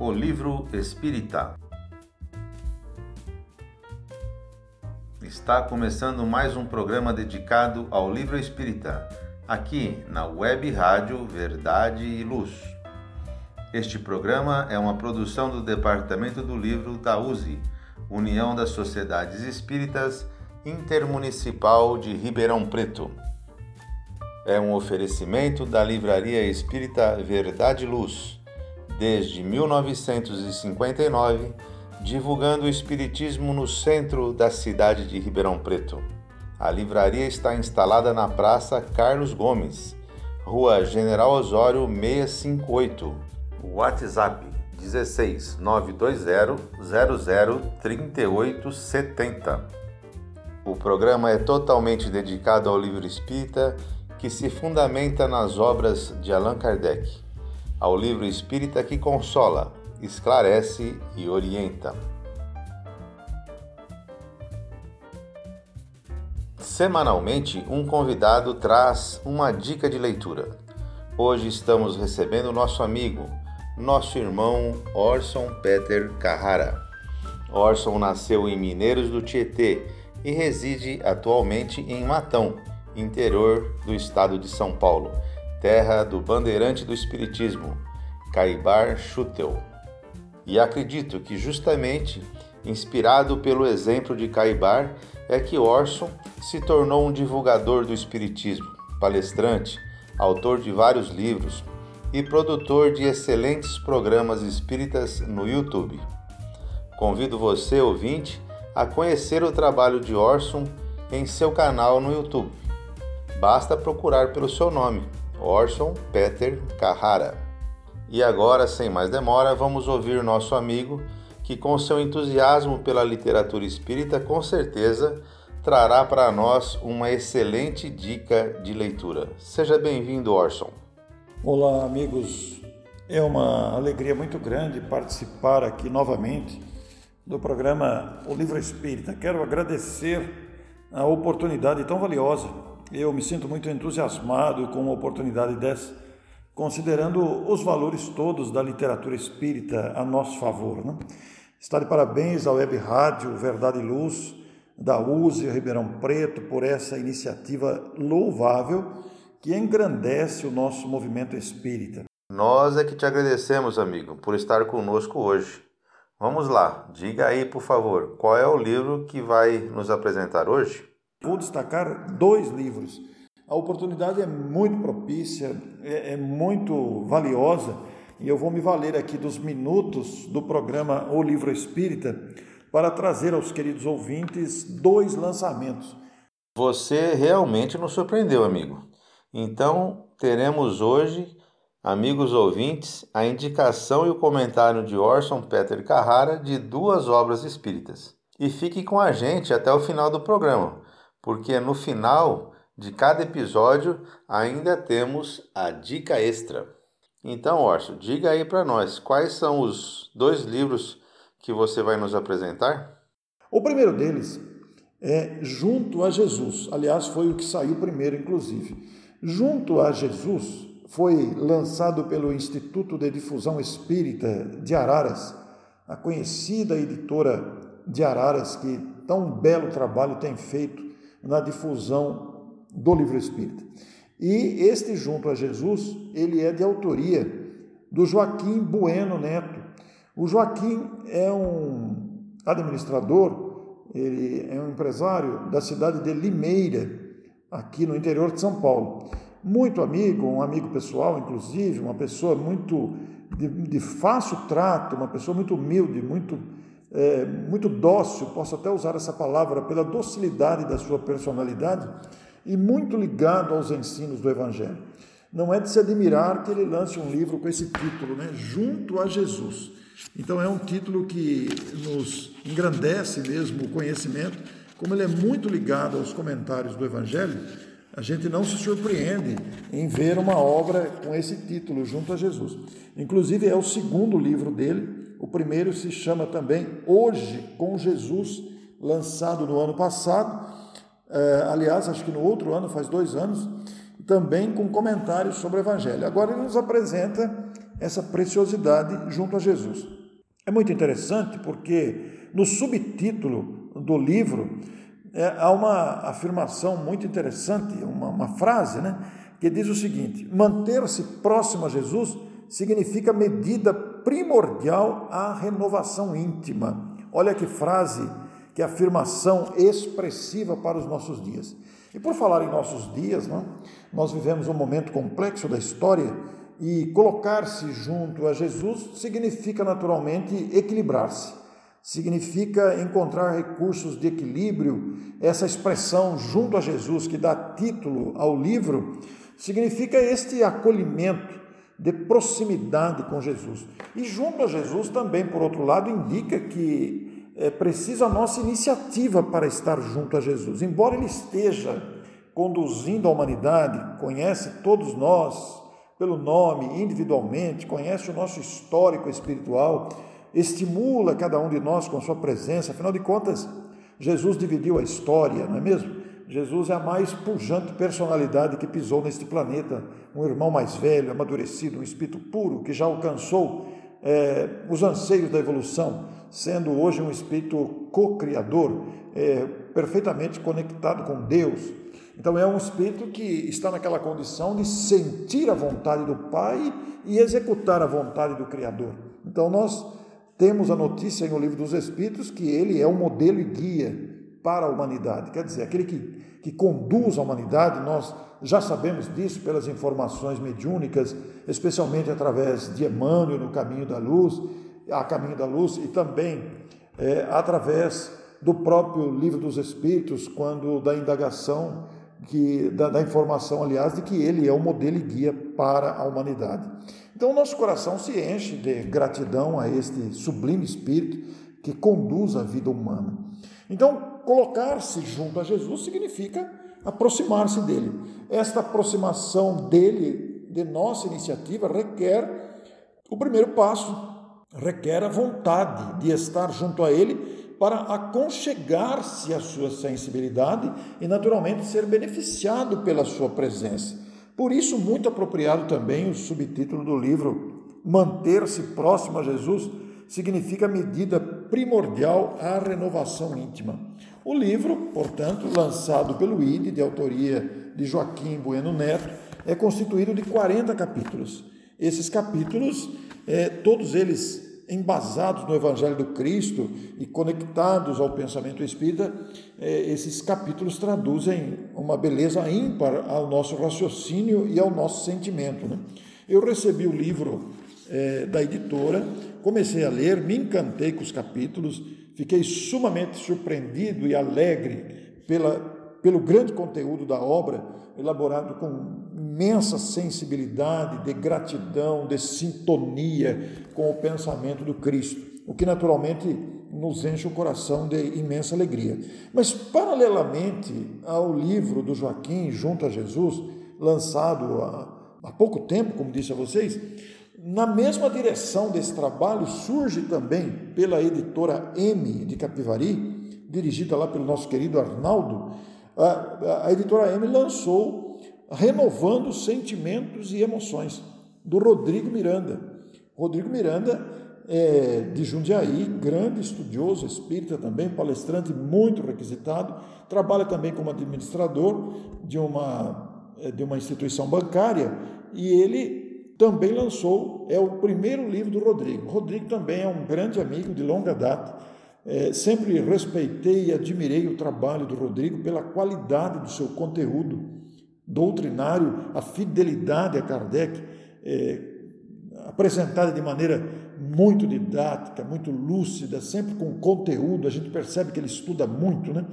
O Livro Espírita. Está começando mais um programa dedicado ao Livro Espírita, aqui na Web Rádio Verdade e Luz. Este programa é uma produção do Departamento do Livro da USE, União das Sociedades Espíritas Intermunicipal de Ribeirão Preto. É um oferecimento da Livraria Espírita Verdade e Luz, desde 1959, divulgando o Espiritismo no centro da cidade de Ribeirão Preto. A livraria está instalada na Praça Carlos Gomes, Rua General Osório 658. WhatsApp 16 920 00 3870. O programa é totalmente dedicado ao livro espírita que se fundamenta nas obras de Allan Kardec, ao livro espírita que consola, esclarece e orienta. Semanalmente, um convidado traz uma dica de leitura. Hoje estamos recebendo nosso amigo, nosso irmão Orson Peter Carrara. Orson nasceu em Mineiros do Tietê e reside atualmente em Matão, interior do estado de São Paulo, terra do bandeirante do Espiritismo, Caibar Schutel. E acredito que justamente inspirado pelo exemplo de Caibar é que Orson se tornou um divulgador do Espiritismo, palestrante, autor de vários livros e produtor de excelentes programas espíritas no YouTube. Convido você, ouvinte, a conhecer o trabalho de Orson em seu canal no YouTube basta procurar pelo seu nome, Orson Peter Carrara. E agora, sem mais demora, vamos ouvir nosso amigo que, com seu entusiasmo pela literatura espírita, com certeza trará para nós uma excelente dica de leitura. Seja bem-vindo, Orson. Olá, amigos. É uma alegria muito grande participar aqui novamente do programa O Livro Espírita. Quero agradecer a oportunidade tão valiosa eu me sinto muito entusiasmado com uma oportunidade dessa, considerando os valores todos da literatura espírita a nosso favor. Né? Está de parabéns à Web Rádio Verdade e Luz, da USE Ribeirão Preto, por essa iniciativa louvável que engrandece o nosso movimento espírita. Nós é que te agradecemos, amigo, por estar conosco hoje. Vamos lá, diga aí, por favor, qual é o livro que vai nos apresentar hoje? Vou destacar dois livros. A oportunidade é muito propícia, é, é, muito valiosa, e eu vou me valer aqui dos minutos do programa O Livro Espírita para trazer aos queridos ouvintes dois lançamentos. Você realmente nos surpreendeu, amigo. Então, teremos hoje, amigos ouvintes, a indicação e o comentário de Orson Peter Carrara de duas obras espíritas. E fique com a gente até o final do programa porque no final de cada episódio ainda temos a dica extra. Então, Orson, diga aí para nós quais são os dois livros que você vai nos apresentar? O primeiro deles é Junto a Jesus. Aliás, foi o que saiu primeiro, inclusive. Junto a Jesus foi lançado pelo Instituto de Difusão Espírita de Araras, a conhecida editora de Araras, que tão belo trabalho tem feito na difusão do livro espírita. E este Junto a Jesus, ele é de autoria do Joaquim Bueno Neto. O Joaquim é um administrador, ele é um empresário da cidade de Limeira, aqui no interior de São Paulo. Muito amigo, um amigo pessoal, inclusive, uma pessoa muito de, de fácil trato, uma pessoa muito humilde, muito é, muito dócil, posso até usar essa palavra, pela docilidade da sua personalidade e muito ligado aos ensinos do Evangelho. Não é de se admirar que ele lance um livro com esse título, né? Junto a Jesus. Então é um título que nos engrandece mesmo o conhecimento, como ele é muito ligado aos comentários do Evangelho, a gente não se surpreende em ver uma obra com esse título, Junto a Jesus. Inclusive é o segundo livro dele, o primeiro se chama também Hoje com Jesus, lançado no ano passado. É, aliás, acho que no outro ano, faz dois anos, também com comentários sobre o Evangelho. Agora ele nos apresenta essa preciosidade junto a Jesus. É muito interessante porque no subtítulo do livro é, há uma afirmação muito interessante, uma, uma frase, né, que diz o seguinte: manter-se próximo a Jesus significa medida primordial à renovação íntima. Olha que frase, que afirmação expressiva para os nossos dias. E por falar em nossos dias, né, nós vivemos um momento complexo da história e colocar-se junto a Jesus significa naturalmente equilibrar-se, significa encontrar recursos de equilíbrio. Essa expressão junto a Jesus, que dá título ao livro, significa este acolhimento proximidade com Jesus. E junto a Jesus também, por outro lado, indica que é preciso a nossa iniciativa para estar junto a Jesus. Embora Ele esteja conduzindo a humanidade, conhece todos nós pelo nome, individualmente, conhece o nosso histórico espiritual, estimula cada um de nós com sua presença, afinal de contas, Jesus dividiu a história, não é mesmo? Jesus é a mais pujante personalidade que pisou neste planeta, um irmão mais velho, amadurecido, um espírito puro que já alcançou é, os anseios da evolução, sendo hoje um espírito co-criador, é, perfeitamente conectado com Deus. Então é um espírito que está naquela condição de sentir a vontade do Pai e executar a vontade do Criador. Então nós temos a notícia no livro dos Espíritos que ele é o modelo e guia para a humanidade. Quer dizer, aquele que, que conduz a humanidade, nós já sabemos disso pelas informações mediúnicas, especialmente através de Emmanuel no Caminho da Luz, a Caminho da Luz, e também é, através do próprio Livro dos Espíritos, quando da indagação, que, da, da informação, aliás, de que ele é o modelo e guia para a humanidade. Então, nosso coração se enche de gratidão a este sublime Espírito que conduz a vida humana. Então, colocar-se junto a Jesus significa aproximar-se dele. Esta aproximação dele, de nossa iniciativa, requer o primeiro passo, requer a vontade de estar junto a ele para aconchegar-se à sua sensibilidade e, naturalmente, ser beneficiado pela sua presença. Por isso, muito apropriado também o subtítulo do livro Manter-se próximo a Jesus significa medida primordial à renovação íntima. O livro, portanto, lançado pelo ID, de autoria de Joaquim Bueno Neto, é constituído de 40 capítulos. Esses capítulos, é, todos eles embasados no Evangelho do Cristo e conectados ao pensamento espírita, é, esses capítulos traduzem uma beleza ímpar ao nosso raciocínio e ao nosso sentimento. Né? Eu recebi o livro é, da editora, comecei a ler, me encantei com os capítulos, fiquei sumamente surpreendido e alegre pela, pelo grande conteúdo da obra, elaborado com imensa sensibilidade, de gratidão, de sintonia com o pensamento do Cristo, o que naturalmente nos enche o coração de imensa alegria. Mas, paralelamente ao livro do Joaquim, Junto a Jesus, lançado há, há pouco tempo, como disse a vocês, na mesma direção desse trabalho surge também pela editora M de Capivari, dirigida lá pelo nosso querido Arnaldo, a, a editora M lançou Renovando Sentimentos e Emoções, do Rodrigo Miranda. Rodrigo Miranda é de Jundiaí, grande estudioso, espírita também, palestrante muito requisitado, trabalha também como administrador de uma, de uma instituição bancária e ele também lançou, é o primeiro livro do Rodrigo. Rodrigo também é um grande amigo de longa data. É, sempre respeitei e admirei o trabalho do Rodrigo pela qualidade do seu conteúdo doutrinário, a fidelidade a Kardec, é, apresentada de maneira muito didática, muito lúcida, sempre com conteúdo, a gente percebe que ele estuda muito, né?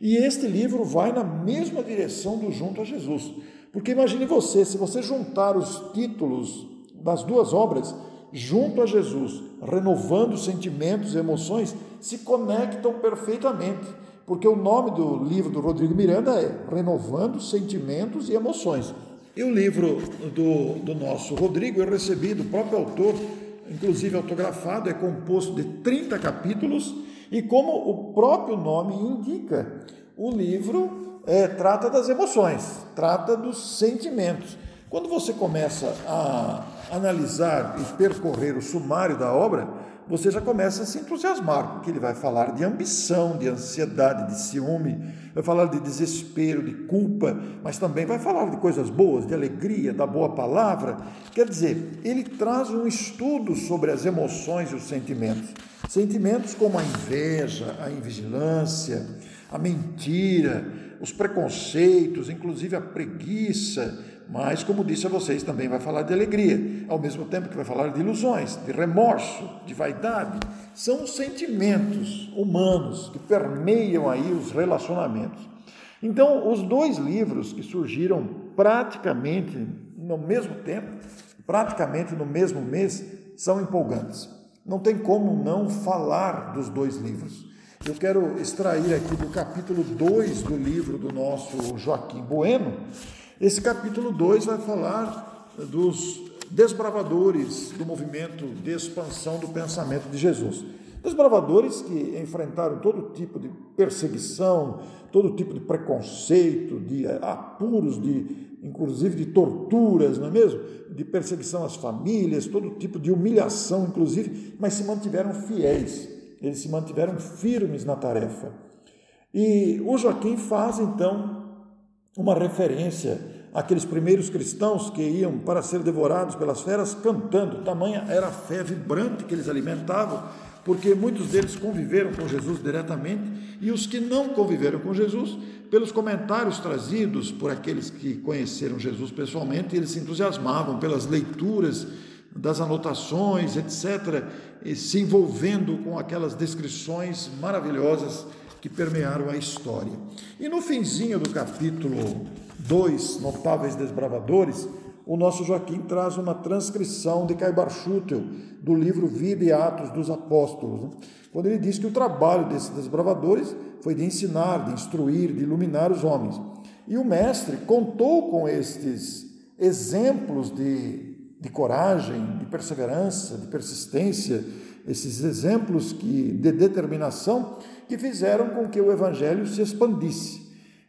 E este livro vai na mesma direção do Junto a Jesus. Porque imagine você, se você juntar os títulos das duas obras, junto a Jesus, renovando sentimentos e emoções, se conectam perfeitamente. Porque o nome do livro do Rodrigo Miranda é Renovando Sentimentos e Emoções. E o livro do, do nosso Rodrigo eu recebi do próprio autor, inclusive autografado, é composto de 30 capítulos, e como o próprio nome indica, o livro é, trata das emoções, trata dos sentimentos. Quando você começa a analisar e percorrer o sumário da obra, você já começa a se entusiasmar, porque ele vai falar de ambição, de ansiedade, de ciúme, vai falar de desespero, de culpa, mas também vai falar de coisas boas, de alegria, da boa palavra. Quer dizer, ele traz um estudo sobre as emoções e os sentimentos. Sentimentos como a inveja, a invigilância, a mentira, os preconceitos, inclusive a preguiça, mas, como disse a vocês, também vai falar de alegria, ao mesmo tempo que vai falar de ilusões, de remorso, de vaidade. São os sentimentos humanos que permeiam aí os relacionamentos. Então, os dois livros que surgiram praticamente no mesmo tempo, praticamente no mesmo mês, são empolgantes. Não tem como não falar dos dois livros. Eu quero extrair aqui do capítulo 2 do livro do nosso Joaquim Bueno, esse capítulo 2 vai falar dos desbravadores do movimento de expansão do pensamento de Jesus. Desbravadores que enfrentaram todo tipo de perseguição, todo tipo de preconceito, de apuros, de inclusive de torturas, não é mesmo? De perseguição às famílias, todo tipo de humilhação, inclusive, mas se mantiveram fiéis, eles se mantiveram firmes na tarefa. E o Joaquim faz então uma referência àqueles primeiros cristãos que iam para ser devorados pelas feras cantando. Tamanha era a fé vibrante que eles alimentavam, porque muitos deles conviveram com Jesus diretamente e os que não conviveram com Jesus, pelos comentários trazidos por aqueles que conheceram Jesus pessoalmente, eles se entusiasmavam pelas leituras das anotações, etc., se envolvendo com aquelas descrições maravilhosas que permearam a história. E no finzinho do capítulo 2, Notáveis Desbravadores, o nosso Joaquim traz uma transcrição de Caibar Schutel, do livro Vida e Atos dos Apóstolos, né? quando ele diz que o trabalho desses desbravadores foi de ensinar, de instruir, de iluminar os homens. E o mestre contou com estes exemplos de, de coragem, de perseverança, de persistência, esses exemplos que, de determinação que fizeram com que o Evangelho se expandisse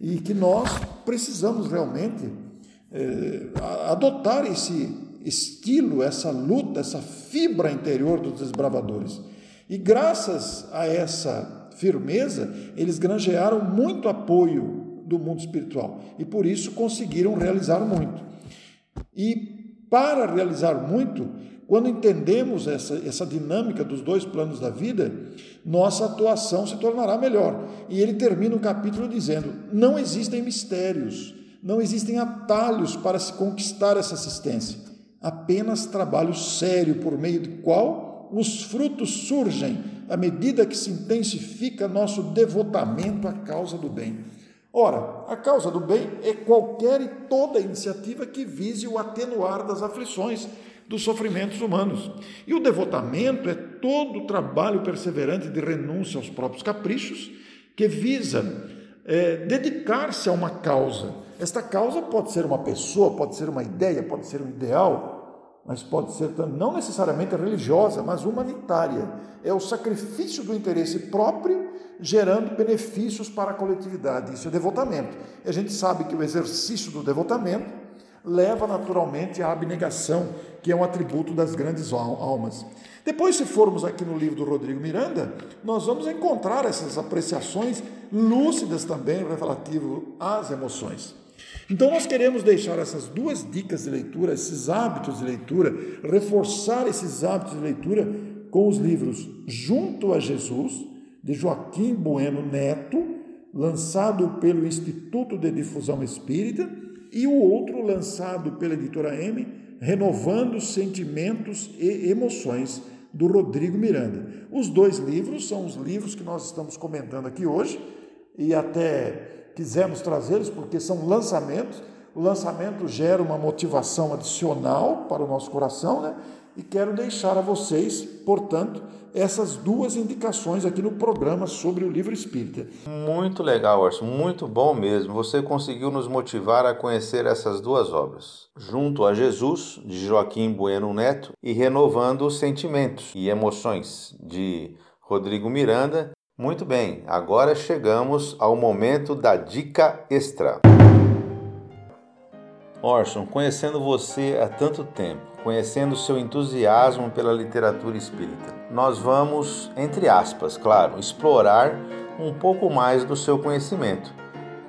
e que nós precisamos realmente é, adotar esse estilo, essa luta, essa fibra interior dos desbravadores. E graças a essa firmeza, eles granjearam muito apoio do mundo espiritual e por isso conseguiram realizar muito. E para realizar muito, quando entendemos essa, essa dinâmica dos dois planos da vida, nossa atuação se tornará melhor. E ele termina o capítulo dizendo: não existem mistérios, não existem atalhos para se conquistar essa assistência, apenas trabalho sério por meio do qual os frutos surgem à medida que se intensifica nosso devotamento à causa do bem. Ora, a causa do bem é qualquer e toda iniciativa que vise o atenuar das aflições dos sofrimentos humanos. E o devotamento é todo o trabalho perseverante de renúncia aos próprios caprichos que visa é, dedicar-se a uma causa. Esta causa pode ser uma pessoa, pode ser uma ideia, pode ser um ideal, mas pode ser não necessariamente religiosa, mas humanitária. É o sacrifício do interesse próprio gerando benefícios para a coletividade. Isso é devotamento. E a gente sabe que o exercício do devotamento leva naturalmente à abnegação, que é um atributo das grandes almas. Depois, se formos aqui no livro do Rodrigo Miranda, nós vamos encontrar essas apreciações lúcidas também relativo às emoções. Então, nós queremos deixar essas duas dicas de leitura, esses hábitos de leitura, reforçar esses hábitos de leitura com os livros Junto a Jesus, de Joaquim Bueno Neto, lançado pelo Instituto de Difusão Espírita, e o outro lançado pela editora M, Renovando Sentimentos e Emoções, do Rodrigo Miranda. Os dois livros são os livros que nós estamos comentando aqui hoje e até quisemos trazê-los porque são lançamentos. O lançamento gera uma motivação adicional para o nosso coração, né? E quero deixar a vocês, portanto, essas duas indicações aqui no programa sobre o livro espírita. Muito legal, Orson, muito bom mesmo. Você conseguiu nos motivar a conhecer essas duas obras. Junto a Jesus, de Joaquim Bueno Neto, e Renovando os Sentimentos e Emoções, de Rodrigo Miranda. Muito bem, agora chegamos ao momento da dica extra. Orson, conhecendo você há tanto tempo, conhecendo seu entusiasmo pela literatura espírita, nós vamos, entre aspas, claro, explorar um pouco mais do seu conhecimento.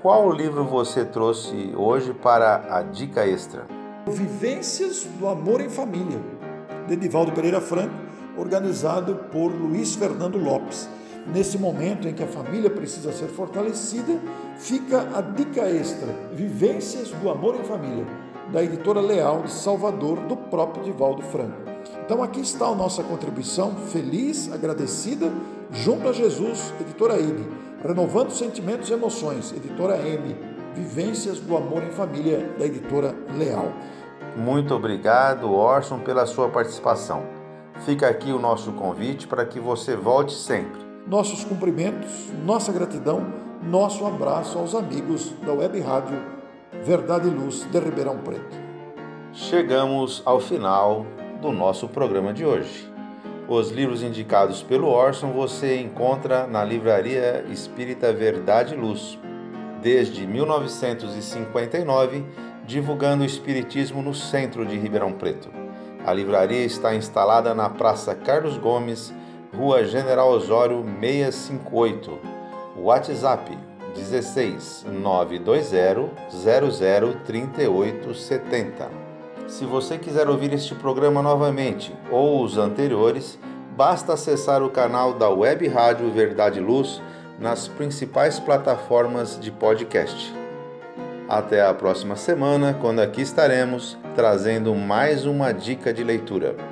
Qual livro você trouxe hoje para a dica extra? Vivências do Amor em Família, de Divaldo Pereira Franco, organizado por Luiz Fernando Lopes. Nesse momento em que a família precisa ser fortalecida, fica a dica extra: Vivências do Amor em Família, da editora Leal de Salvador, do próprio Divaldo Franco. Então aqui está a nossa contribuição, feliz, agradecida, junto a Jesus, editora IB, Renovando Sentimentos e Emoções, editora M, Vivências do Amor em Família, da editora Leal. Muito obrigado, Orson, pela sua participação. Fica aqui o nosso convite para que você volte sempre nossos cumprimentos, nossa gratidão, nosso abraço aos amigos da Web Rádio Verdade e Luz de Ribeirão Preto. Chegamos ao final do nosso programa de hoje. Os livros indicados pelo Orson você encontra na Livraria Espírita Verdade e Luz, desde 1959, divulgando o Espiritismo no centro de Ribeirão Preto. A livraria está instalada na Praça Carlos Gomes, Rua General Osório 658. WhatsApp 16 920 00 3870. Se você quiser ouvir este programa novamente ou os anteriores, basta acessar o canal da Web Rádio Verdade Luz nas principais plataformas de podcast. Até a próxima semana, quando aqui estaremos trazendo mais uma dica de leitura.